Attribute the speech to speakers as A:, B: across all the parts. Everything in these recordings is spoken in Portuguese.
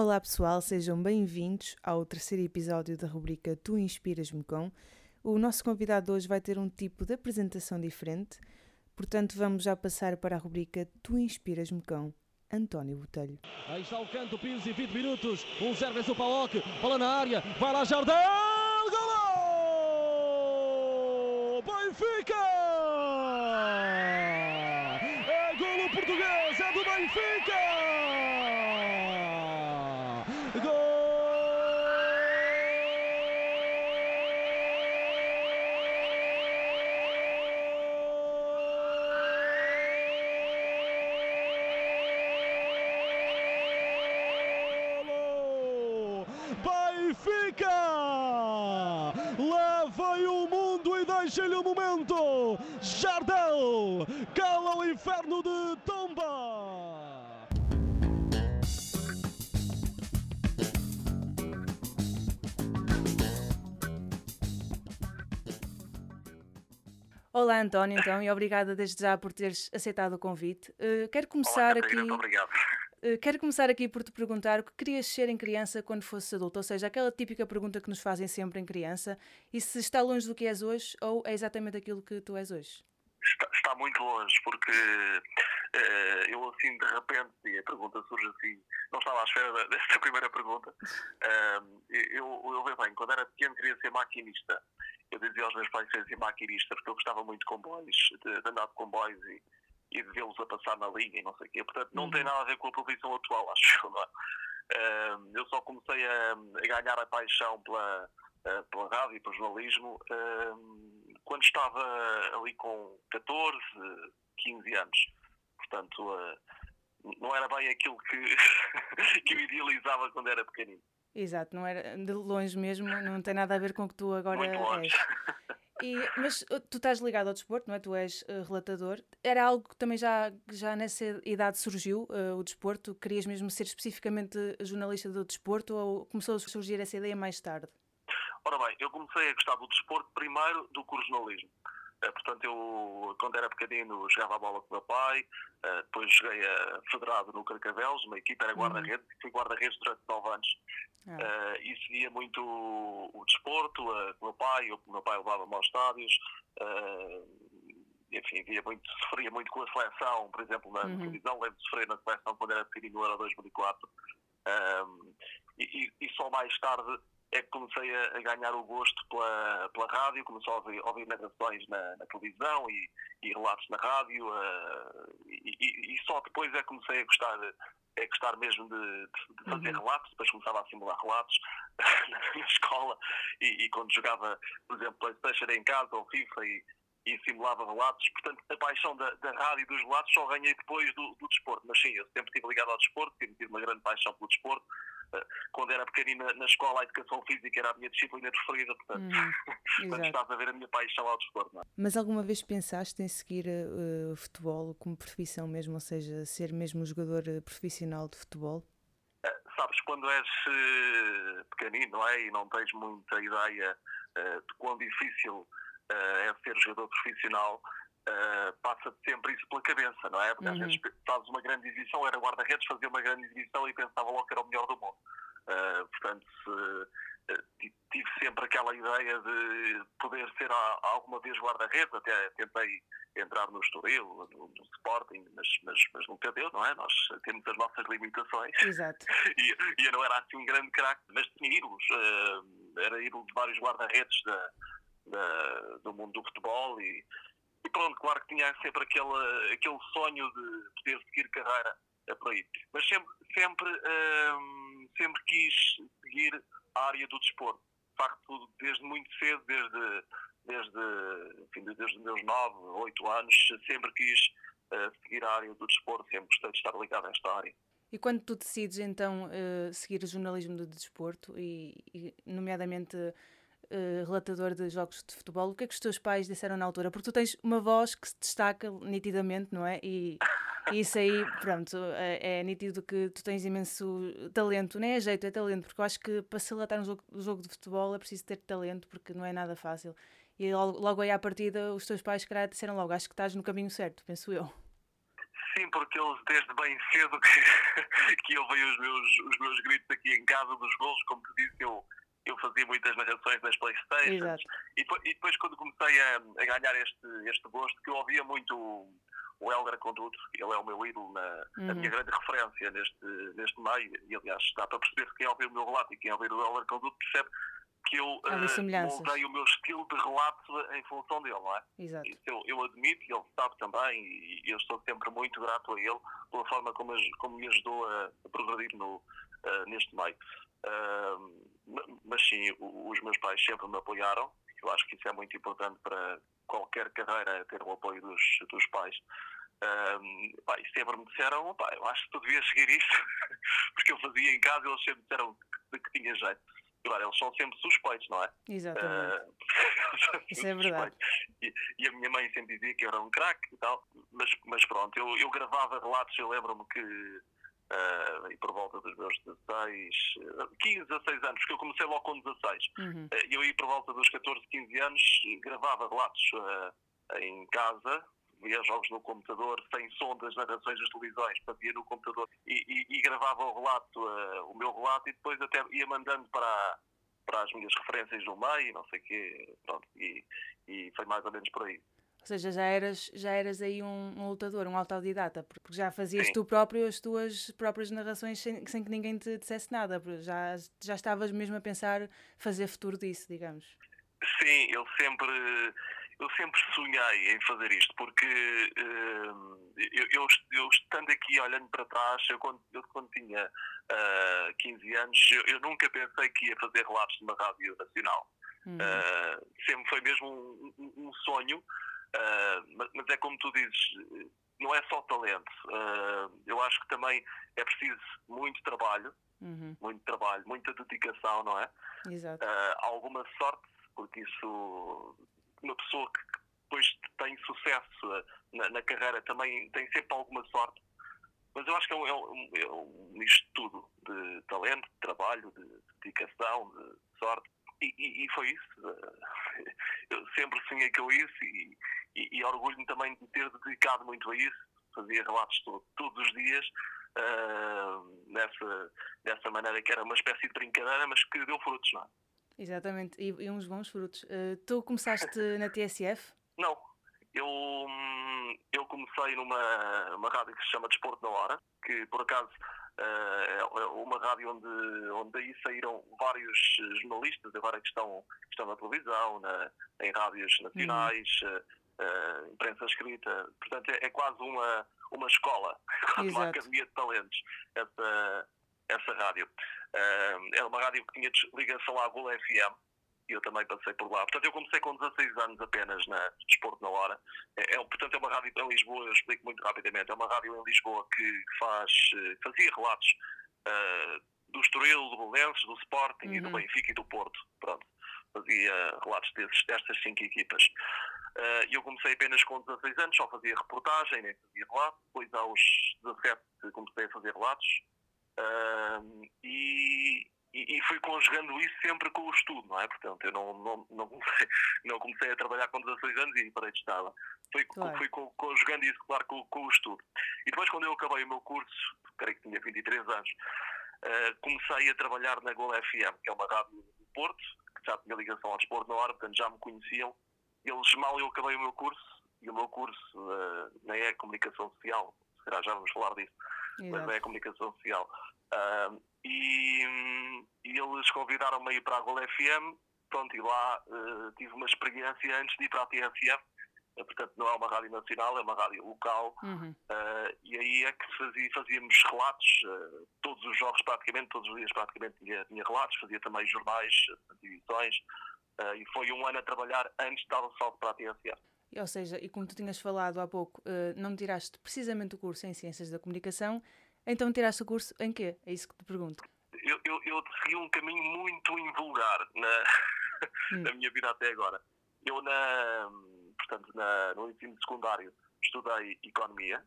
A: Olá pessoal, sejam bem-vindos ao terceiro episódio da rubrica Tu Inspiras-me Com. O nosso convidado hoje vai ter um tipo de apresentação diferente, portanto vamos já passar para a rubrica Tu Inspiras-me Com. António Botelho.
B: Aí está o canto, Pires e 20 minutos. Um zero vence o Paloc. Bola na área. Vai lá Jardel. Golo! Benfica! É golo português. É do Benfica! Jardel! Cala o inferno de Tomba!
A: Olá António, então, e obrigada desde já por teres aceitado o convite. Uh, quero começar
C: Olá,
A: aqui.
C: Catarina, muito obrigado.
A: Uh, quero começar aqui por te perguntar o que querias ser em criança quando fosses adulto, ou seja, aquela típica pergunta que nos fazem sempre em criança, e se está longe do que és hoje ou é exatamente aquilo que tu és hoje?
C: Está, está muito longe, porque eh, eu assim de repente, e a pergunta surge assim, não estava à espera desta primeira pergunta. Ah, eu, eu, eu bem, quando era pequeno queria ser maquinista. Eu dizia aos meus pais que queria ser maquinista, porque eu gostava muito de comboios, de, de andar de comboios e, e de vê-los a passar na linha e não sei o quê. Portanto, não tem nada a ver com a profissão atual, acho eu. não é? Ah, eu só comecei a, a ganhar a paixão pela, ah, pela rádio e pelo jornalismo ah, quando estava ali com 14, 15 anos. Portanto, ah, não era bem aquilo que, que eu idealizava quando era pequenino.
A: Exato, não era de longe mesmo, não tem nada a ver com o que tu agora
C: Muito longe.
A: és. E, mas uh, tu estás ligado ao desporto, não é? Tu és uh, relatador. Era algo que também já, já nessa idade surgiu, uh, o desporto? Querias mesmo ser especificamente jornalista do desporto ou começou a surgir essa ideia mais tarde?
C: Ora bem, eu comecei a gostar do desporto primeiro do que o jornalismo. Eh, portanto, eu, quando era pequenino, jogava a bola com o meu pai, eh, depois joguei a federado no Carcavelos, uma equipa era guarda-redes, fui guarda-redes durante nove anos.
A: Ah.
C: Eh, e seguia muito o, desporto, com o meu pai, o meu pai levava-me aos estádios, enfim, via muito, sofria muito com a seleção, por exemplo, na televisão, lembro de sofrer na seleção quando era pequenino, no Euro 2004. Um, e, e- e só mais tarde é que comecei a, ganhar o gosto pela, pela rádio, comecei a ouvir, ouvir narrações na, na televisão e, e relatos na rádio, uh, e, e- e só depois é que comecei a gostar, a gostar mesmo de, de- fazer relatos, depois começava a simular relatos na escola, e, quando jogava, por exemplo, Playstation em casa ou FIFA e, e simulava relatos. Portanto, a paixão da, da rádio e dos relatos só ganhei depois do, do desporto. Mas sim, eu sempre estive ligado ao desporto, sempre tive uma grande paixão pelo desporto. Eh, Quando era pequenina na escola, a educação física era a minha disciplina preferida. Portanto, portanto
A: exato.
C: estás a ver a minha paixão ao desporto. É?
A: Mas alguma vez pensaste em seguir uh, futebol como profissão mesmo, ou seja, ser mesmo um jogador uh, profissional de futebol?
C: Eh, sabes, quando és eh, pequenino, não é? E não tens muita ideia eh, de quão difícil eh, é ser jogador profissional, eh, passa-te sempre isso pela cabeça, não é? Porque às vezes fazes uma grande exibição, era guarda-redes, fazia uma grande exibição e pensava logo que era o melhor do mundo. Eh, portanto, se, eh, ti- tive sempre aquela ideia de poder ser a- alguma vez guarda-redes, até tentei entrar no Estoril, no, no Sporting, mas, mas, mas nunca deu, não é? Nós temos as nossas limitações
A: Exato.
C: e, e eu não era assim um grande craque, mas tinha ídolos. eh, era ídolo de vários guarda-redes da- da- do mundo do futebol e, e pronto, claro que tinha sempre aquele, aquele sonho de poder seguir carreira eh, por aí. Mas sempre, sempre, ehm, sempre quis seguir a área do desporto. De facto, desde muito cedo, desde, desde, enfim, desde os meus 9, 8 anos, sempre quis eh, seguir a área do desporto, sempre gostei de estar ligado a esta área.
A: E quando tu decides então eh, seguir o jornalismo do desporto e, e nomeadamente eh, relatador de jogos de futebol, o que é que os teus pais disseram na altura? Porque tu tens uma voz que se destaca nitidamente, não é? E, e isso aí, pronto, é, é nítido que tu tens imenso talento, nem é jeito, é talento, porque eu acho que para se relatar um jogo, um jogo de futebol é preciso ter talento, porque não é nada fácil. E logo, logo aí à partida, os teus pais, calhar, disseram logo: acho que estás no caminho certo, penso eu.
C: Sim, porque eles desde bem cedo que, que eu veio os meus, os meus gritos aqui em casa dos gols, como tu disse, eu, eu fazia muitas narrações nas Playstations. E, e, depois quando comecei a, a, ganhar este, este gosto, que eu ouvia muito o, o Helder Conduto, ele é o meu ídolo, na, uhum. a minha grande referência neste, neste meio, e aliás dá para perceber que quem ouvir o meu relato e quem ouvir o Helder Conduto percebe que eu uh, moldei o meu estilo de relato em função dele, não é?
A: Exato. Isso
C: eu, eu admito, e ele sabe também, e eu estou sempre muito grato a ele pela forma como, como me ajudou a, a progredir no, uh, neste meio. Uh, mas sim, os meus pais sempre me apoiaram, eu acho que isso é muito importante para qualquer carreira, ter o apoio dos, dos pais. Um, pá, e sempre me disseram, pá, eu acho que tu devias seguir isso, porque eu fazia em casa e eles sempre disseram que, que tinha jeito. Claro, eles são sempre suspeitos, não é?
A: Exatamente. Uh, Isso é verdade.
C: E, e, a minha mãe sempre dizia que eu era um craque e tal, mas, mas pronto, eu, eu gravava relatos, eu lembro-me que uh, e por volta dos meus 16, 15, 16 anos, porque eu comecei logo com 16. Uhum. Uh, eu ia por volta dos 14, 15 anos, gravava relatos uh, em casa, via jogos no computador, sem som das narrações das televisões, fazia no computador e, e, e gravava o relato, o meu relato, e depois até ia mandando para, para as minhas referências no meio, não sei o quê, pronto, e, e foi mais ou menos por aí.
A: Ou seja, já eras, já eras aí um, um lutador, um autodidata, porque já fazias Sim. tu próprio as tuas próprias narrações sem, sem que ninguém te dissesse nada, já, já estavas mesmo a pensar fazer futuro disso, digamos.
C: Sim, eu sempre eu sempre sonhei em fazer isto, porque uh, eu, eu, eu, estando aqui olhando para trás, eu quando, eu, quando tinha uh, eh, 15 anos, eu, eu, nunca pensei que ia fazer relatos numa rádio nacional. Uhum. Uh, sempre foi mesmo um, um, um sonho, mas, mas, é como tu dizes, não é só talento. eu acho que também é preciso muito trabalho, uhum. muito trabalho, muita dedicação, não é?
A: Exato.
C: alguma sorte, porque isso uma pessoa que depois tem sucesso na, na, carreira também tem sempre alguma sorte. Mas eu acho que é um, é um, é um misto de tudo, de talento, de trabalho, de dedicação, de sorte. E, e, e foi isso. Eu sempre sonhei com isso e, e, e orgulho-me também de ter dedicado muito a isso. Fazia relatos todo, todos os dias uh, nessa, dessa maneira que era uma espécie de brincadeira, mas que deu frutos, não é?
A: Exatamente, e, e uns bons frutos. Uh, tu começaste na TSF?
C: Não, eu, hum, eu comecei numa uma rádio que se chama Desporto na Hora, que por acaso uh, é uma rádio onde, onde aí saíram vários jornalistas agora que estão, que estão na televisão, na, em rádios nacionais, uhum. Uh, imprensa escrita. Portanto, é, é, quase uma, uma escola, quase uma academia de talentos, essa, essa rádio. Uh, era uma rádio que tinha ligação à Gula FM e eu também passei por lá. Portanto, eu comecei com 16 anos apenas na Desporto na Hora. É, é, portanto, é uma rádio em Lisboa, eu explico muito rapidamente, é uma rádio em Lisboa que faz, eh, fazia relatos uh, do Estoril, do Belenenses, do Sporting uhum. e do uhum. Benfica e do Porto. Pronto, fazia relatos desses, destas cinco equipas. Uh, eu comecei apenas com 16 anos, só fazia reportagem, nem fazia relatos. Depois, aos 17, comecei a fazer relatos. Uh, e, e, fui conjugando isso sempre com o estudo, não é? Portanto, eu não, não, não, comecei, não comecei a trabalhar com 16 anos e parei de estar. Fui, claro. fui conjugando isso, claro, com, com, o estudo. E depois, quando eu acabei o meu curso, creio que tinha 23 anos, uh, comecei a trabalhar na Gol FM, que é uma rádio do Porto, que já tinha ligação ao desporto na hora, portanto já me conheciam. Eles, mal eu acabei o meu curso, e o meu curso uh, nem é comunicação social, será já vamos falar disso Exato. mas é comunicação social. Uh, e, e, eles convidaram-me a ir para a Gol FM, pronto, e lá uh, tive uma experiência antes de ir para a TSF, uh, portanto não é uma rádio nacional, é uma rádio local, uhum. Ah, e aí é que fazia, fazíamos relatos, todos os jogos praticamente, todos os dias praticamente tinha, tinha relatos, fazia também jornais, divisões, e foi um ano a trabalhar antes de dar o salto para a TSF.
A: Ou seja, e como tu tinhas falado há pouco, uh, não tiraste precisamente o curso em Ciências da Comunicação, então tiraste o curso em quê? É isso que te pergunto.
C: Eu, eu, eu segui um caminho muito invulgar na, hum. na minha vida até agora. Eu, na, portanto, na, no ensino secundário, estudei Economia.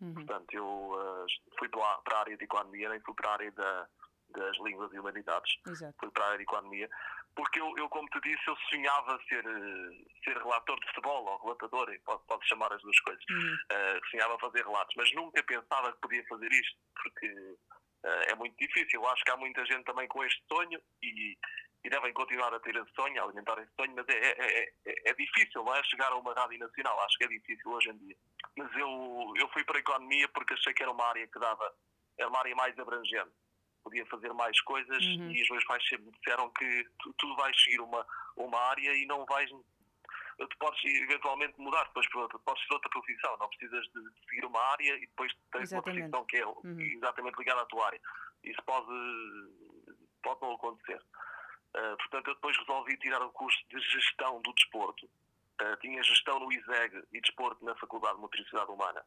C: Uhum. Portanto, eu uh, fui para, para a área de Economia, nem fui para a área da, das línguas e humanidades.
A: Exato.
C: Fui para a área de economia, porque eu, eu, como te disse, eu sonhava ser, eh, ser relator de futebol ou relatador, pode, pode chamar as duas coisas.
A: Uhum.
C: Uh, sonhava fazer relatos, mas nunca pensava que podia fazer isto, porque uh, é muito difícil. Eu acho que há muita gente também com este sonho e, e devem continuar a ter esse sonho, a alimentar esse sonho, mas é, é, é, é, difícil, não é? Chegar a uma rádio nacional, acho que é difícil hoje em dia. Mas eu, eu fui para a economia porque achei que era uma área que dava, era uma área mais abrangente podia fazer mais coisas uhum. e os meus pais sempre disseram que tu, tu vais seguir uma, uma área e não vais tu podes eventualmente mudar depois para outra, podes ser outra profissão, não precisas de seguir uma área e depois tens exatamente. uma profissão que é uhum. exatamente ligada à tua área. Isso pode, pode não acontecer. Uh, portanto, eu depois resolvi tirar o curso de gestão do desporto. Uh, tinha gestão no ISEG e desporto na Faculdade de Motricidade Humana.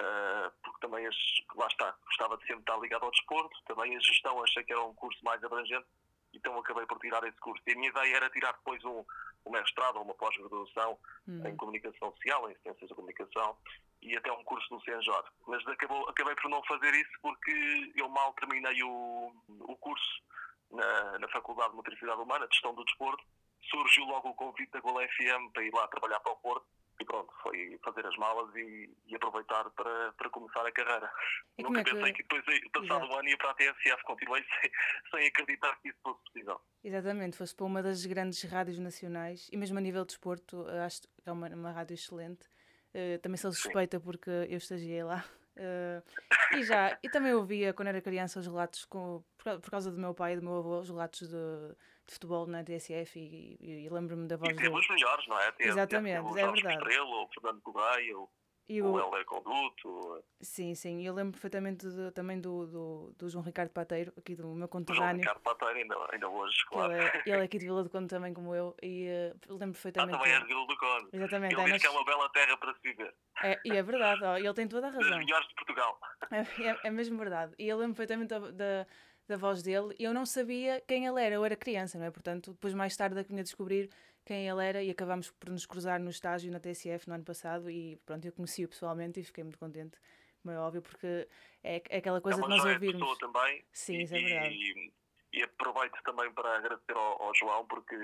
C: Uh, porque também, as, lá está, gostava de sempre estar ligado ao desporto, também a gestão achei que era um curso mais abrangente, então acabei por tirar esse curso. E a minha ideia era tirar depois um, um mestrado ou uma pós-graduação hum. em comunicação social, em ciências da comunicação, e até um curso no Senjor. Mas acabou, acabei por não fazer isso porque eu mal terminei o, o curso na, na Faculdade de Motricidade Humana, de Gestão do Desporto, surgiu logo o convite da Gol FM para ir lá trabalhar para o Porto e pronto, foi fazer as malas e, e aproveitar para, para começar a carreira. E Nunca é que... pensei que depois, passado o ano, ia para a TSF, continuei sem, sem acreditar que isso fosse possível.
A: Exatamente, fosse para uma das grandes rádios nacionais e mesmo a nível de desporto, acho que é uma, uma rádio excelente. Uh, também sou suspeita Sim. porque eu estagiei lá. Uh, e já, e também ouvia quando era criança os relatos, com, por, por causa do meu pai e do meu avô, os relatos de de futebol na TSF e, e, e lembro-me da voz
C: e teve os melhores, não é? Teve,
A: Exatamente, teve é verdade.
C: Estrela, o Fernando Correia, o, e o, o Helder Conduto.
A: Sim, sim, eu lembro perfeitamente de, também do, do, do, João Ricardo Pateiro, aqui do meu conterrâneo.
C: João Ricardo Pateiro, ainda, ainda hoje, claro.
A: Ele é, ele é aqui de Vila do Conde também, como eu, e uh, lembro perfeitamente.
C: Ah, também é de Vila do Conde.
A: Exatamente.
C: Ele é, diz que é uma bela terra para se viver.
A: É, e é verdade, ó, ele tem toda a razão. Das
C: melhores de Portugal.
A: É, é, é mesmo verdade. E eu lembro perfeitamente da, da da voz dele e eu não sabia quem ele era, eu era criança, não é? Portanto, depois mais tarde é que vinha descobrir quem ele era e acabámos por nos cruzar no estágio na TSF no ano passado e pronto, eu conheci-o pessoalmente e fiquei muito contente, como é óbvio, porque é, é aquela coisa
C: é
A: de nós ouvirmos.
C: Pessoa também.
A: Sim,
C: e,
A: isso é verdade.
C: E, e aproveito também para agradecer ao, ao, João porque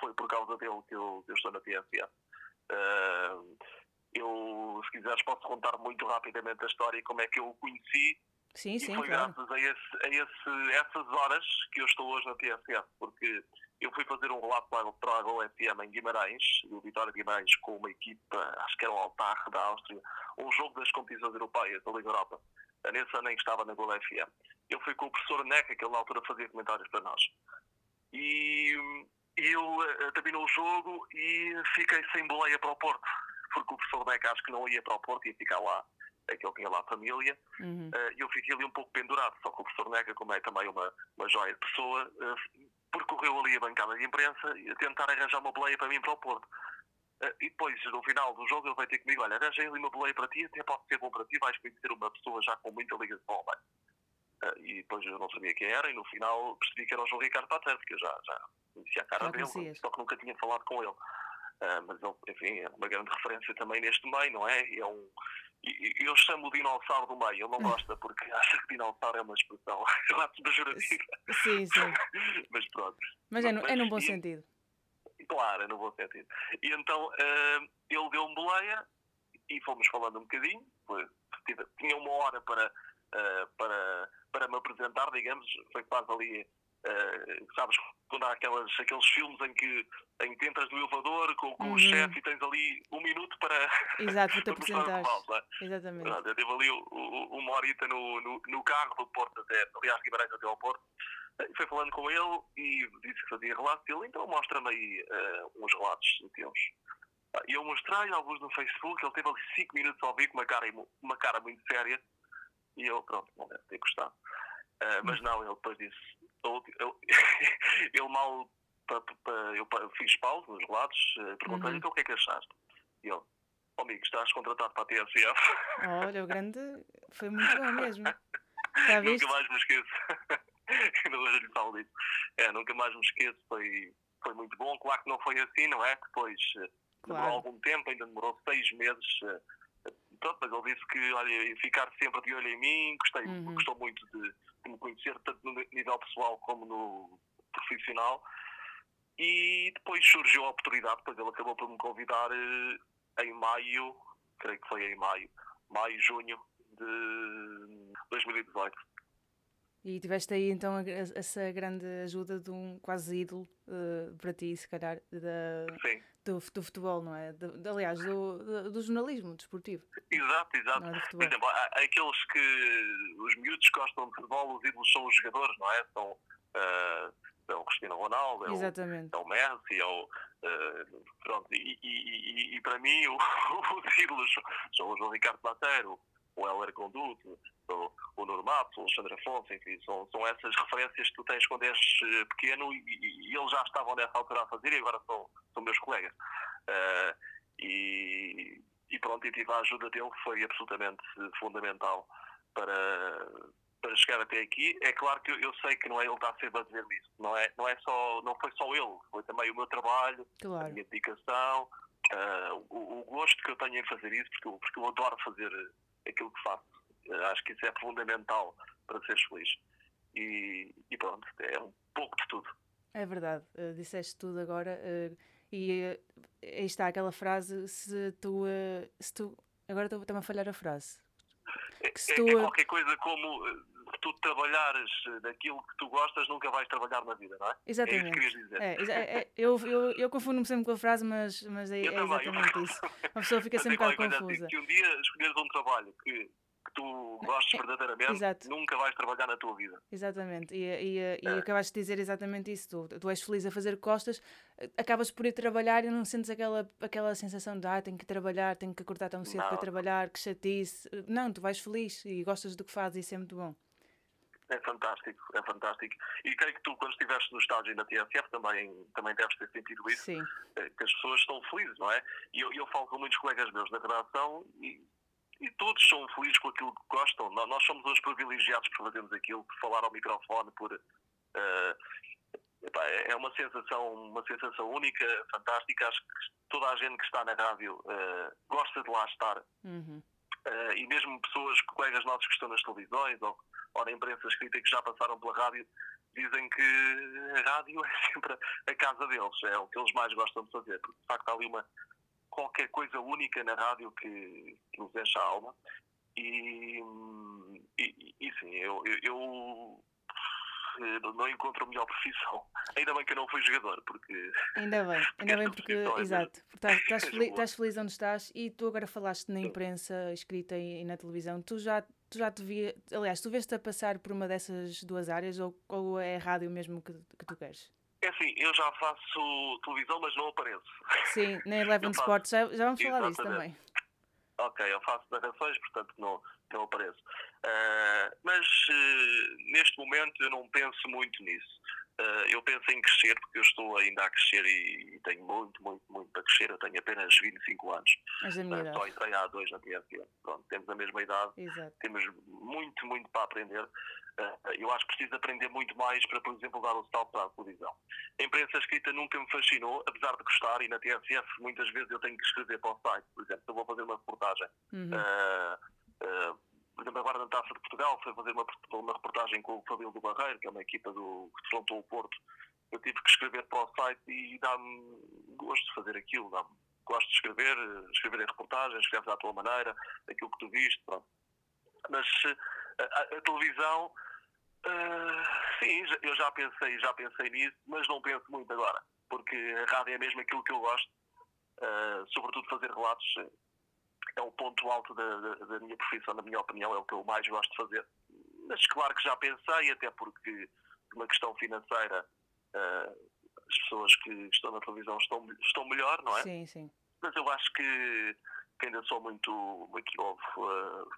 C: foi por causa dele que eu, eu estou na TSF. Uh, eu, se quiseres, posso contar muito rapidamente a história e como é que eu o conheci
A: Sim, sim,
C: e foi
A: claro.
C: graças a, esse, a esse, essas horas que eu estou hoje na TSF, porque eu fui fazer um relato para a GoFM em Guimarães, do Vitória Guimarães, com uma equipa, acho que era o Altar da Áustria, um jogo das competições europeias da Liga Europa. Nesse ano em que estava na GoFM. Eu fui com o professor Neca, que ele na altura fazia comentários para nós. E, eu uh, terminou o jogo e fiquei sem boleia para o Porto, porque o professor Neca acho que não ia para o Porto, ia ficar lá é que ele tinha lá a família, uhum. uh, e eu fiquei ali um pouco pendurado, só que o professor Nega, como é também uma, uma joia de pessoa, uh, percorreu ali a bancada de imprensa a tentar arranjar uma boleia para mim para o Porto. Uh, e depois, no final do jogo, ele vai ter comigo, olha, arranjei ali uma boleia para ti, até pode ser bom para ti, vais conhecer uma pessoa já com muita ligação ao. Uh, e depois eu não sabia quem era, e no final percebi que era o João Ricardo Pater, porque eu já, já conhecia a cara já dele, conhecias. só que nunca tinha falado com ele. Uh, mas ele, enfim, é uma grande referência também neste meio, não é? É um, eu chamo o dinossauro do meio, ele não gosta porque acha que dinossauro é uma expressão pejorativa.
A: Sim, sim.
C: mas pronto.
A: Mas é, no, é num bom e, sentido.
C: Claro, é num bom sentido. E então uh, ele deu-me boleia e fomos falando um bocadinho. Foi, tinha uma hora para, uh, para, para me apresentar, digamos, foi quase ali Uh, sabes, quando há aquelas, aqueles filmes em que, em que entras no elevador com, com uhum. o chefe e tens ali um minuto para,
A: Exato, para te apresentar. É? Exatamente.
C: Eu tive ali o, o, uma horita no, no, no, carro do Porto até, aliás, Guimarães até ao Porto. Uh, fui falando com ele e disse que fazia relatos. Ele, então mostra-me aí uh, uns relatos teus. E eu mostrei alguns no Facebook. Ele teve ali 5 minutos a ouvir com uma cara, uma cara muito séria. E eu, pronto, não deve ter gostado. Uh, mas não, ele depois disse: eu, eu, eu mal pa, pa, eu fiz pausa nos relatos, eh, perguntei-lhe uhum. então o que é que achaste. E ele, oh, amigo, estás contratado para a TSF.
A: Olha, o grande foi muito bom mesmo.
C: nunca mais me esqueço. Ainda hoje lhe falo disso. É, nunca mais me esqueço, foi, foi muito bom. Claro que não foi assim, não é? Depois eh, demorou claro. algum tempo, ainda demorou seis meses. Eh, pronto, mas ele disse que olha, ficar sempre de olho em mim, gostei, uhum. gostou muito de, de me conhecer, tanto no nível pessoal como no profissional. E depois surgiu a oportunidade, depois ele acabou por me convidar eh, em maio, creio que foi em maio, maio, junho de 2018.
A: E tiveste aí então essa grande ajuda de um quase ídolo uh, para ti, se calhar, da, do, do, futebol, não é? De, de, aliás, do, do, do, jornalismo desportivo.
C: Exato, exato. É Por exemplo, há, aqueles que os miúdos gostam de futebol, os ídolos são os jogadores, não é? São, uh, é o Cristiano Ronaldo, é o, é o Messi, é o, uh, pronto, e, e, e, e, para mim o, os ídolos são o João Ricardo Mateiro, o Heller Conduto, o, o Normato, o Alexandre Afonso, enfim, são, são essas referências que tu tens quando és eh, pequeno e, e, eles já estavam nessa altura a fazer e agora são, são meus colegas. Uh, e, e pronto, e tive a ajuda dele, que foi absolutamente fundamental para, para chegar até aqui. É claro que eu, eu sei que não é ele que está sempre a dizer isso, não, é, não, é só, não foi só ele, foi também o meu trabalho, claro. a minha dedicação, uh, o, o, gosto que eu tenho em fazer isso, porque eu, porque eu adoro fazer aquilo que faço. Uh, acho que isso é fundamental para seres feliz. E, e, pronto, é um pouco de tudo.
A: É verdade, uh, disseste tudo agora. e aí está aquela frase: se tu. se tu agora estou-me a falhar a frase.
C: É, que se é, tu, é qualquer coisa como se tu trabalhares daquilo que tu gostas, nunca vais trabalhar na vida, não é?
A: Exatamente. É isso que querias dizer. É, é, é eu eu, eu confundo-me sempre com a frase, mas, mas é, é exatamente isso. A pessoa fica sempre um bocado assim, confusa.
C: que um dia escolheres um trabalho que que tu gostes verdadeiramente, Exato. nunca vais trabalhar na tua vida.
A: Exatamente, e, e, e é. acabaste de dizer exatamente isso. Tu, tu és feliz a fazer costas, acabas por ir trabalhar e não sentes aquela, aquela sensação de ah, tenho que trabalhar, tenho que acordar tão cedo não. para trabalhar, que chatice. Não, tu vais feliz e gostas do que fazes e isso é muito bom.
C: É fantástico, é fantástico. E creio que tu, quando estiveste no estágio na TSF, também, também deves ter sentido isso, Sim. Eh, que as pessoas estão felizes, não é? E eu, eu falo com muitos colegas meus da redação e, e todos são felizes com aquilo que gostam. Nós somos os privilegiados por fazermos aquilo, por falar ao microfone, por. Uh, epá, é uma sensação, uma sensação única, fantástica. Acho que toda a gente que está na rádio uh, gosta de lá estar. Uhum. Uh, e mesmo pessoas, colegas nossos que estão nas televisões ou ou na imprensa escrita que já passaram pela rádio, dizem que a rádio é sempre a casa deles, é o que eles mais gostam de fazer, porque de facto há ali uma qualquer coisa única na rádio que, que nos enche a alma. E, e, e sim, eu, eu, eu não encontro a melhor profissão. Ainda bem que eu não fui jogador, porque.
A: Ainda bem, ainda bem porque, é exato, porque estás, estás, feliz, estás, feliz, onde estás e tu agora falaste na imprensa escrita e, na televisão. Tu já, tu já te via, aliás, tu vês-te a passar por uma dessas duas áreas ou, ou é rádio mesmo que, que tu queres?
C: É assim, eu já faço televisão, mas não apareço.
A: Sim, na Eleven Sports, já, já vamos falar disso também.
C: Ok, eu faço narrações, portanto não, não apareço. Uh, mas uh, neste momento eu não penso muito nisso. Uh, eu penso em crescer, porque eu estou ainda a crescer e, e, tenho muito, muito, muito para crescer. Eu tenho apenas 25 anos.
A: Mas a minha uh,
C: só entrei há dois na TSE. Pronto, temos a mesma idade. Exato. Temos muito, muito para aprender. Uh, eu acho que preciso aprender muito mais para, por exemplo, dar o salto para a televisão. A imprensa escrita nunca me fascinou, apesar de gostar, e na TSF muitas vezes eu tenho que escrever para o site. Por exemplo, eu vou fazer uma reportagem. Uhum por exemplo, agora na Taça de Portugal, foi fazer uma, uma reportagem com o Fabílio do Barreiro, que é uma equipa do, que defrontou o Porto. Eu tive que escrever para o site e dá-me gosto de fazer aquilo. Dá gosto de escrever, escrever em reportagens, escreves à tua maneira, aquilo que tu viste, pronto. Mas a, a, televisão, uh, sim, eu já pensei, já pensei nisso, mas não penso muito agora, porque a rádio é mesmo aquilo que eu gosto, uh, sobretudo fazer relatos é o ponto alto da, da, da, minha profissão, na minha opinião, é o que eu mais gosto de fazer. Mas claro que já pensei, até porque uma questão financeira uh, as pessoas que estão na televisão estão, estão melhor, não é?
A: Sim, sim.
C: Mas eu acho que, que ainda sou muito, muito novo, uh,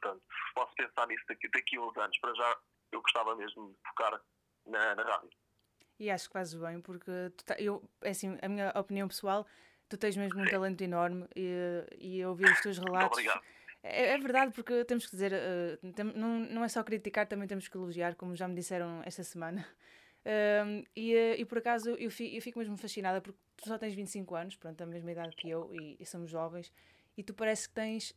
C: portanto, posso pensar nisso daqui, daqui a uns anos. Para já, eu gostava mesmo de focar na, na rádio.
A: E acho que fazes bem, porque tá, eu, é assim, a minha opinião pessoal Tu tens mesmo um talento enorme e, e ouvir os teus relatos.
C: Obrigado.
A: É, é, verdade, porque temos que dizer, uh, tem, não, não é só criticar, também temos que elogiar, como já me disseram esta semana. Uh, e, uh, e por acaso eu fico, eu fico mesmo fascinada, porque tu só tens 25 anos, pronto, a mesma idade que eu, e, e somos jovens, e tu parece que tens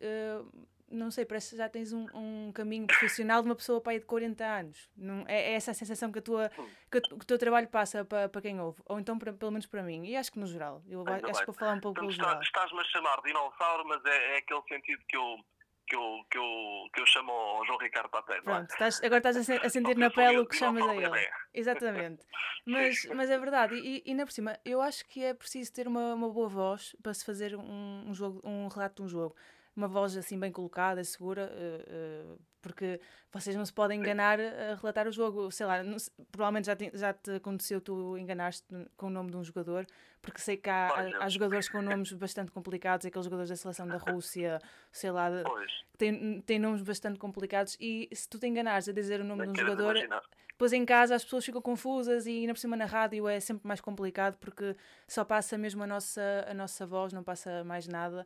A: não sei, parece que já tens um, um caminho profissional de uma pessoa pai de 40 anos. Não, é, é essa a sensação que, a tua, que, que, o teu trabalho passa para, para quem ouve, ou então para, pelo menos para mim, e acho que no geral. Eu Ainda acho bem. que vou falar um pouco
C: então,
A: pelo geral.
C: Estás-me a chamar de dinossauro, mas é, é aquele sentido que eu que eu, que eu, que eu chamo ao João Ricardo Paté. É?
A: Pronto, estás, agora estás a, sentir na pele o que chamas a ele. Exatamente. Mas, mas é verdade, e, e ainda por cima, eu acho que é preciso ter uma, uma boa voz para se fazer um, um, jogo, um relato de um jogo. Uma voz assim bem colocada, segura, uh, uh, porque vocês não se podem enganar a relatar o jogo. Sei lá, não, provavelmente já te, já te aconteceu tu enganaste com o nome de um jogador, porque sei que há, há, há, jogadores com nomes bastante complicados, aqueles jogadores da seleção da Rússia, sei lá, têm, têm nomes bastante complicados. E se tu te enganares a dizer o nome não de um jogador, imaginar. depois em casa as pessoas ficam confusas e ainda por cima na rádio é sempre mais complicado porque só passa mesmo a nossa, a nossa voz, não passa mais nada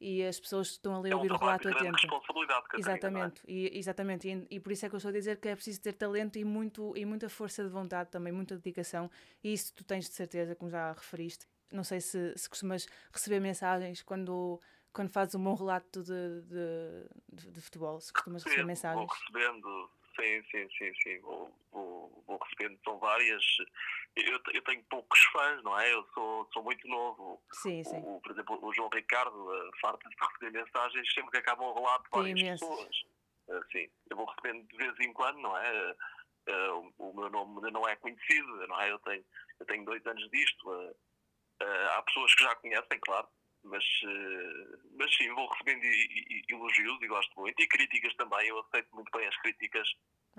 A: e as pessoas estão ali a ouvir é um o relato atento.
C: responsabilidade, Catarina,
A: exatamente,
C: é?
A: e, exatamente e, e, por isso é que eu estou a dizer que é preciso ter talento e, muito, e muita força de vontade também, muita dedicação, e isso tu tens de certeza, como já referiste. Não sei se, se costumas receber mensagens quando, quando fazes um bom relato de, de, de, de futebol, se costumas receber mensagens.
C: Vou recebendo, sim, sim, sim, sim, vou, vou, vou recebendo, são várias eu, eu tenho poucos fãs, não é? Eu sou, sou muito novo.
A: Sim, sim.
C: O, por exemplo, o João Ricardo uh, farta-se de receber mensagens sempre que acabam o relato de várias Tem pessoas. Uh, sim, eu vou recebendo de vez em quando, não é? Uh, o, o, meu nome não é conhecido, não é? Eu tenho, eu tenho dois anos disto. Há pessoas que já conhecem, claro, mas, mas sim, vou recebendo elogios e gosto muito. E críticas também, eu aceito muito bem as críticas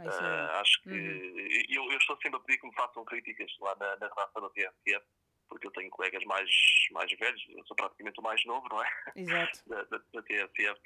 C: Uh, acho que uhum. eu, eu, estou sempre a pedir que me façam críticas lá na, na redação da TSF, porque eu tenho colegas mais, mais velhos, eu sou praticamente o mais novo, não é?
A: Exato.
C: da, da, da TSF.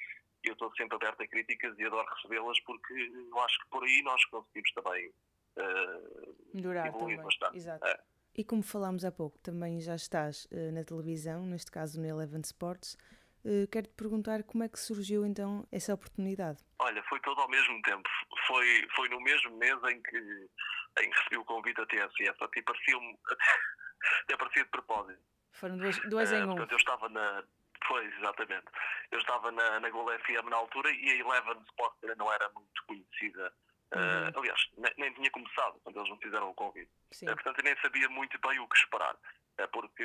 C: E eu estou sempre aberto a críticas e adoro recebê-las porque eu acho que por aí nós conseguimos também uh,
A: melhorar também.
C: bastante.
A: Exato. É. E como falámos há pouco, também já estás uh, na televisão, neste caso no Eleven Sports. Uh, Quero-te perguntar como é que surgiu então essa oportunidade?
C: Olha, foi todo ao mesmo tempo. Foi, foi no mesmo mês em que, em que recebi o convite da TSF. Até parecia-me. Até parecia de propósito.
A: Foram duas, duas uh, em um.
C: Portanto, eu estava na. Foi, exatamente. Eu estava na, na Gol FM na altura e a Eleven Sport não era muito conhecida. Uh, aliás, nem, nem, tinha começado quando eles me fizeram o convite. Uh, portanto, eu nem sabia muito bem o que esperar. É porque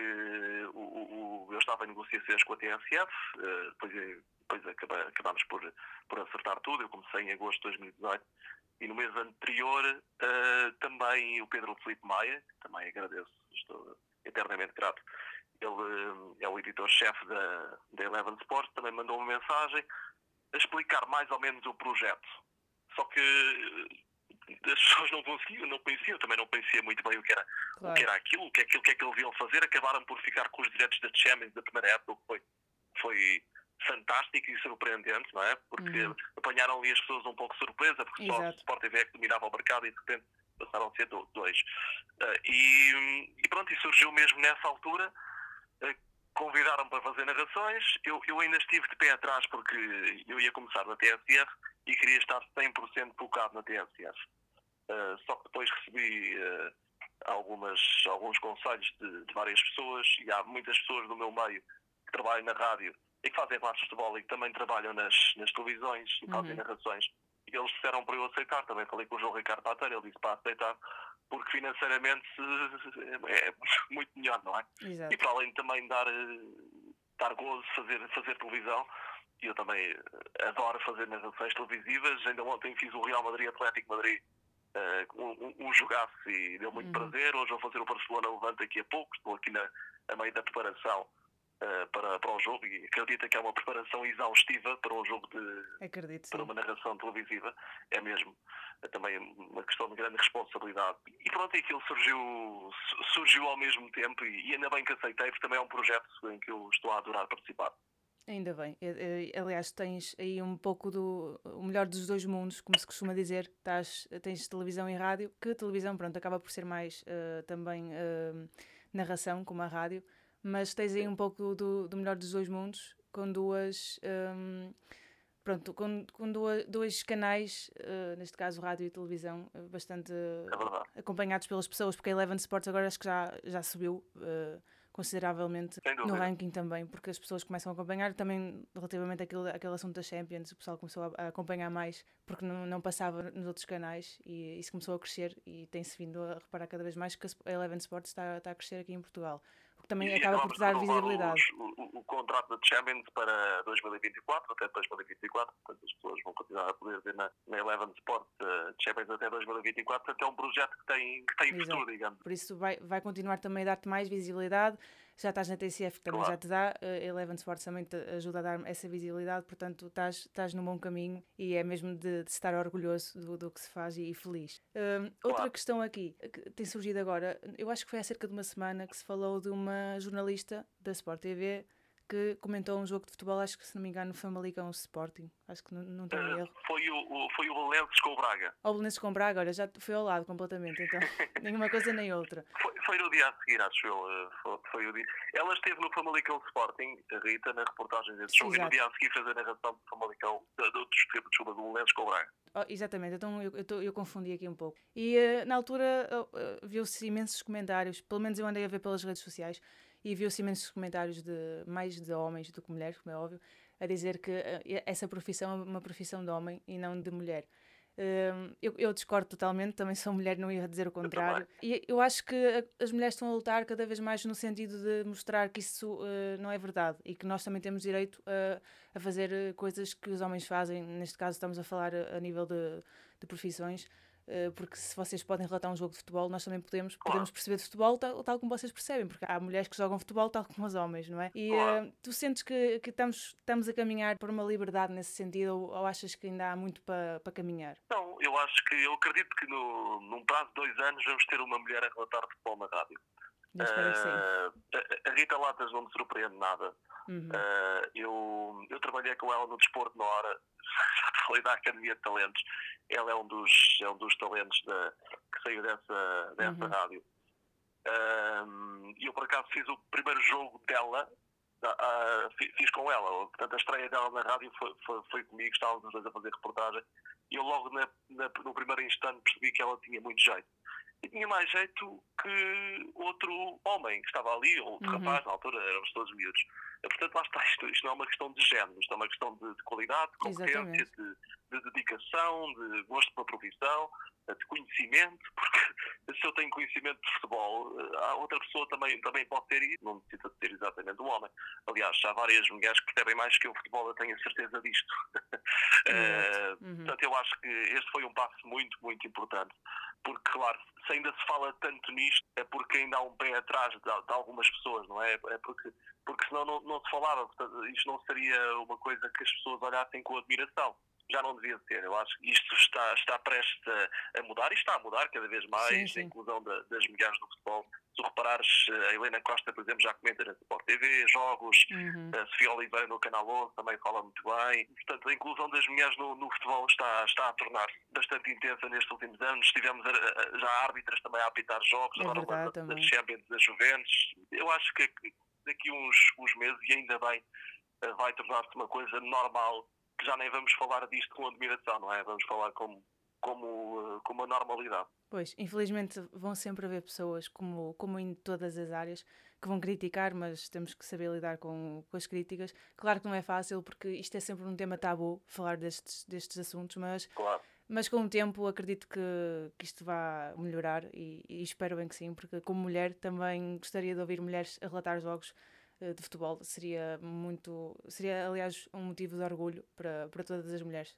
C: o, o, eu estava em negociações com a TSF, eh, depois, depois acabámos por, por acertar tudo. Eu comecei em agosto de 2018 e no mês anterior uh, também o Pedro Felipe Maia, que também agradeço, estou eternamente grato. Ele uh, é o editor-chefe da, da Eleven Sports, também mandou uma mensagem a explicar mais ou menos o projeto. Só que as pessoas não conseguiam, não conheciam, também não conhecia muito bem o que era, claro. o que era aquilo, o que é aquilo, que é que eles iam fazer, acabaram por ficar com os direitos da Champions da primeira época, que foi, foi fantástico e surpreendente, não é? Porque uhum. apanharam ali as pessoas um pouco surpresa, porque Exato. só o Sport TV é que dominava o mercado e de repente passaram a ser dois. Uh, e, e, pronto, e surgiu mesmo nessa altura. Uh, convidaram para fazer narrações. Eu, eu ainda estive de pé atrás porque eu ia começar na TSF e queria estar 100% focado na TSF. Uh, só que depois recebi uh, algumas, alguns conselhos de, de, várias pessoas e há muitas pessoas do meu meio que trabalham na rádio e que fazem parte de futebol e que também trabalham nas, nas televisões e fazem uhum. narrações. E eles disseram para eu aceitar, também falei com o João Ricardo Pateira, ele disse para aceitar, porque financeiramente é muito melhor, não é?
A: Exato.
C: E para além de também dar, dar gozo fazer, fazer televisão, e eu também adoro fazer narrações televisivas, ainda ontem fiz o Real Madrid Atlético Madrid uh, um, um jogaço e deu muito uhum. prazer. Hoje vou fazer o Barcelona Levante aqui a pouco, estou aqui na, a meio da preparação uh, para, para o jogo e acredito que é uma preparação exaustiva para um jogo de
A: acredito,
C: para uma narração televisiva. É mesmo é também uma questão de grande responsabilidade. E pronto, e aquilo surgiu, surgiu ao mesmo tempo e, e ainda bem que aceitei, porque também é um projeto em que eu estou a adorar participar.
A: Ainda bem. Aliás, tens aí um pouco do o melhor dos dois mundos, como se costuma dizer. Tás, tens televisão e rádio, que a televisão, pronto, acaba por ser mais uh, também uh, narração, como a rádio, mas tens aí um pouco do, do melhor dos dois mundos, com duas. Um, pronto, com, com duas, dois canais, uh, neste caso rádio e televisão, bastante
C: é
A: acompanhados pelas pessoas, porque a Eleven Sports agora acho que já, já subiu consideravelmente no ranking também, porque as pessoas começam a acompanhar também relativamente àquele, àquele assunto da Champions, o pessoal começou a, a acompanhar mais porque não, não, passava nos outros canais e isso começou a crescer e tem-se vindo a reparar cada vez mais que a Eleven Sports está, está a crescer aqui em Portugal também e acaba por dar visibilidade.
C: Os, o, o, contrato da Champions para 2024, até 2024, portanto as pessoas vão continuar a poder ver na, na Eleven Sport uh, Champions até 2024, portanto é um projeto que tem, que tem futuro, digamos.
A: Por isso vai, vai continuar também a dar-te mais visibilidade, já estás na TCF que também claro. já te dá, uh, Eleven Sports também te ajuda a dar essa visibilidade, portanto estás, estás no bom caminho e é mesmo de, de estar orgulhoso do, do, que se faz e, e feliz. Uh, outra claro. questão aqui que tem surgido agora, eu acho que foi há cerca de uma semana que se falou de uma jornalista da Sport TV que comentou um jogo de futebol, acho que se não me engano, foi Famalicão Sporting. Acho que não, não tenho uh, erro.
C: Foi o, o, foi o Belenenses com o Braga.
A: O Belenenses com o Braga, olha, já foi ao lado completamente, então. Nenhuma coisa nem outra.
C: Foi, foi no dia a seguir, acho eu. Eh, foi, foi, o dia. Ela esteve no Famalicão Sporting, a Rita, na reportagem desse jogo, Exato. e no dia a seguir fez a narração do Famalicão, do, do, desculpa, do Belenenses com o Braga.
A: Oh, exatamente, então eu, eu, eu, confundi aqui um pouco. E uh, na altura uh, viu-se imensos comentários, pelo menos eu andei a ver pelas redes sociais, e viu-se imensos comentários de mais de homens do que mulheres, como é óbvio, a dizer que uh, essa profissão é uma profissão de homem e não de mulher. Uh, eu, eu, discordo totalmente, também sou mulher, não ia dizer o contrário. E eu acho que as mulheres estão a lutar cada vez mais no sentido de mostrar que isso uh, não é verdade e que nós também temos direito a fazer coisas que os homens fazem. Neste caso, estamos a falar a, a nível de, de profissões. Eh, porque se vocês podem relatar um jogo de futebol, nós também podemos, podemos perceber de futebol tal, tal, como vocês percebem, porque há mulheres que jogam futebol tal como os homens, não é? E uh, tu sentes que, que estamos, estamos a caminhar por uma liberdade nesse sentido ou, ou achas que ainda há muito para pa caminhar?
C: Não, eu acho que, eu acredito que no, num prazo de dois anos vamos ter uma mulher a relatar futebol na rádio.
A: Uh,
C: a Rita Latas não me surpreende nada. Uhum. Uh, eu, eu trabalhei com ela no desporto na hora, já falei da Academia de Talentos, ela é um dos, é um dos talentos da, que saiu dessa, dessa uhum. rádio. E eu por acaso fiz o primeiro jogo dela, uh, fiz com ela, portanto a estreia dela na rádio foi, foi, foi comigo, estávamos os dois a fazer reportagem e eu logo na, na, no primeiro instante percebi que ela tinha muito jeito. E tinha mais jeito que outro homem que estava ali, ou outro uhum. rapaz, na altura éramos todos miúdos. Portanto, lá está, isto, isto não é uma questão de género, isto é uma questão de, de qualidade, de competência, de, de, dedicação, de gosto pela profissão, de conhecimento, porque se eu tenho conhecimento de futebol, a outra pessoa também, também pode ter isso, não necessita de ser exatamente um homem. Aliás, há várias mulheres que percebem mais que o futebol, eu tenho a certeza disto. uh, uhum. Portanto, eu acho que este foi um passo muito, muito importante, porque, claro, se ainda se fala tanto nisto, é porque ainda há um pé atrás de, de algumas pessoas, não é? É porque porque senão não, não se falava. Portanto, isto não seria uma coisa que as pessoas olhassem com admiração. Já não devia ser. Eu acho que isto está, está prestes a, a mudar e está a mudar cada vez mais sim, sim. a inclusão da, das mulheres no futebol. Se reparares, a Helena Costa, por exemplo, já comenta na Sport TV, jogos, uhum. a Sofia Oliveira no Canal 11 também fala muito bem. Portanto, a inclusão das mulheres no, no futebol está, está a tornar-se bastante intensa nestes últimos anos. Tivemos a, a, já árbitras também a apitar jogos,
A: é agora
C: das Champions das Juventus. Eu acho que daqui uns, uns meses, e ainda bem, eh, vai tornar-se uma coisa normal, que já nem vamos falar disto com admiração, não é? Vamos falar como, como, eh, como uma normalidade.
A: Pois, infelizmente vão sempre haver pessoas, como, como em todas as áreas, que vão criticar, mas temos que saber lidar com, com as críticas. Claro que não é fácil, porque isto é sempre um tema tabu, falar destes, destes assuntos, mas,
C: claro.
A: mas com o tempo acredito que, que isto vai melhorar e, e, espero bem que sim, porque como mulher também gostaria de ouvir mulheres a relatar jogos de futebol. Seria muito, seria aliás um motivo de orgulho para, para todas as mulheres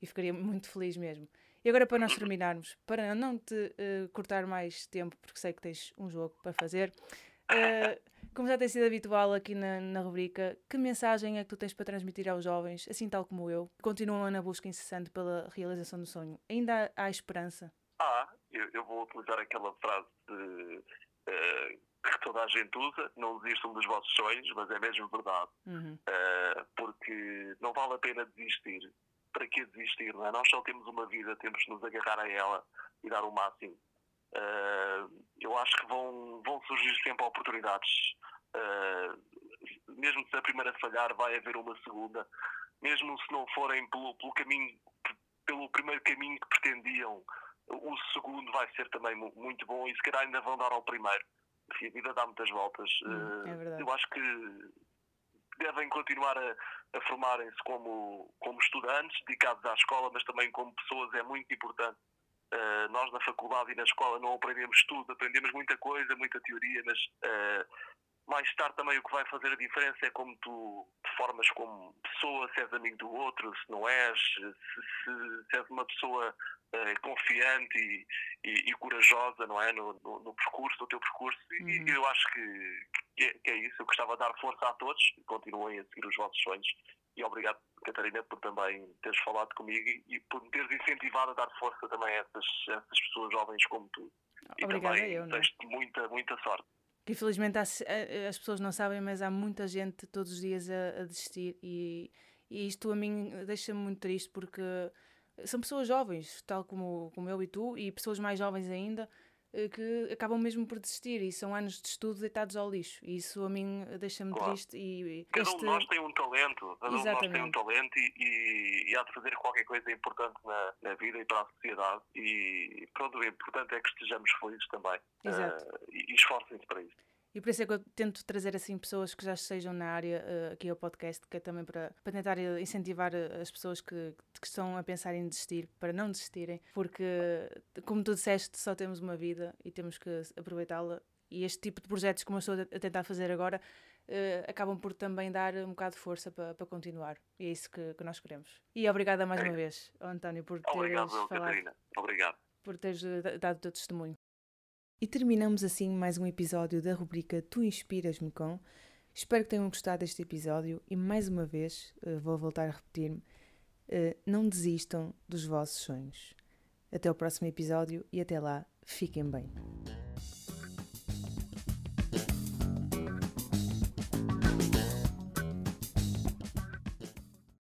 A: e ficaria muito feliz mesmo. E agora, para nós terminarmos, para não te uh, cortar mais tempo, porque sei que tens um jogo para fazer, uh, como já tem sido habitual aqui na, na rubrica, que mensagem é que tu tens para transmitir aos jovens, assim tal como eu, que continuam na busca incessante pela realização do sonho? Ainda há, há esperança?
C: Ah, eu, eu, vou utilizar aquela frase de, uh, que toda a gente usa: não desistam dos vossos sonhos, mas é mesmo verdade. Uhum. porque não vale a pena desistir para que desistir, não é? Nós só temos uma vida, temos que nos agarrar a ela e dar o máximo. Uh, eu acho que vão, vão surgir sempre oportunidades. Uh, mesmo se a primeira falhar, vai haver uma segunda. Mesmo se não forem pelo, pelo caminho, pelo primeiro caminho que pretendiam, o segundo vai ser também muito bom e se calhar ainda vão dar ao primeiro. A vida dá muitas voltas.
A: Hum, é verdade.
C: Eu acho que devem continuar a, a formarem-se como, como estudantes dedicados à escola, mas também como pessoas, é muito importante. Uh, nós na faculdade e na escola não aprendemos tudo, aprendemos muita coisa, muita teoria, mas uh, mais tarde também o que vai fazer a diferença é como tu te formas como pessoa, se és amigo do outro, se não és, se, se, se és uma pessoa uh, confiante e, e, e, corajosa, não é? No, no, no, percurso, no teu percurso. Uhum. E eu acho que, que, é, que, é, isso. Eu gostava de dar força a todos e continuem a seguir os vossos sonhos. E obrigado, Catarina, por também teres falado comigo e, e por me teres incentivado a dar força também a essas, a essas pessoas jovens como tu.
A: Obrigada
C: e também
A: eu,
C: desejo-te muita, muita sorte
A: que infelizmente há, as pessoas não sabem, mas há muita gente todos os dias a, a desistir e, e isto a mim deixa-me muito triste porque são pessoas jovens, tal como, como eu e tu, e pessoas mais jovens ainda, eh, que acabam mesmo por desistir e são anos de estudo deitados ao lixo. E isso a mim deixa-me claro. triste. E,
C: cada este... um de nós tem um talento, cada Exatamente. um de nós tem um talento e, e, e, há de fazer qualquer coisa importante na, na, vida e para a sociedade. E pronto, o importante é que estejamos felizes também uh, e, e esforcem-se para isso.
A: E por isso é que eu tento trazer assim pessoas que já estejam na área uh, aqui ao podcast, que é também para, para tentar incentivar eh, as pessoas que, que estão a pensar em desistir, para não desistirem, porque, como tu disseste, só temos uma vida e temos que aproveitá-la. E este tipo de projetos, como eu estou a tentar fazer agora, uh, acabam por também dar um bocado de força para, para continuar. E é isso que, que nós queremos. E obrigada mais uma vez, António, por teres
C: Obrigado,
A: falado.
C: Catarina. Obrigado.
A: Por teres dado o teu testemunho. E terminamos assim mais um episódio da rubrica Tu Inspiras-me com. Espero que tenham gostado deste episódio e mais uma vez uh, vou voltar a repetir-me: uh, não desistam dos vossos sonhos. Até o próximo episódio e até lá, fiquem bem.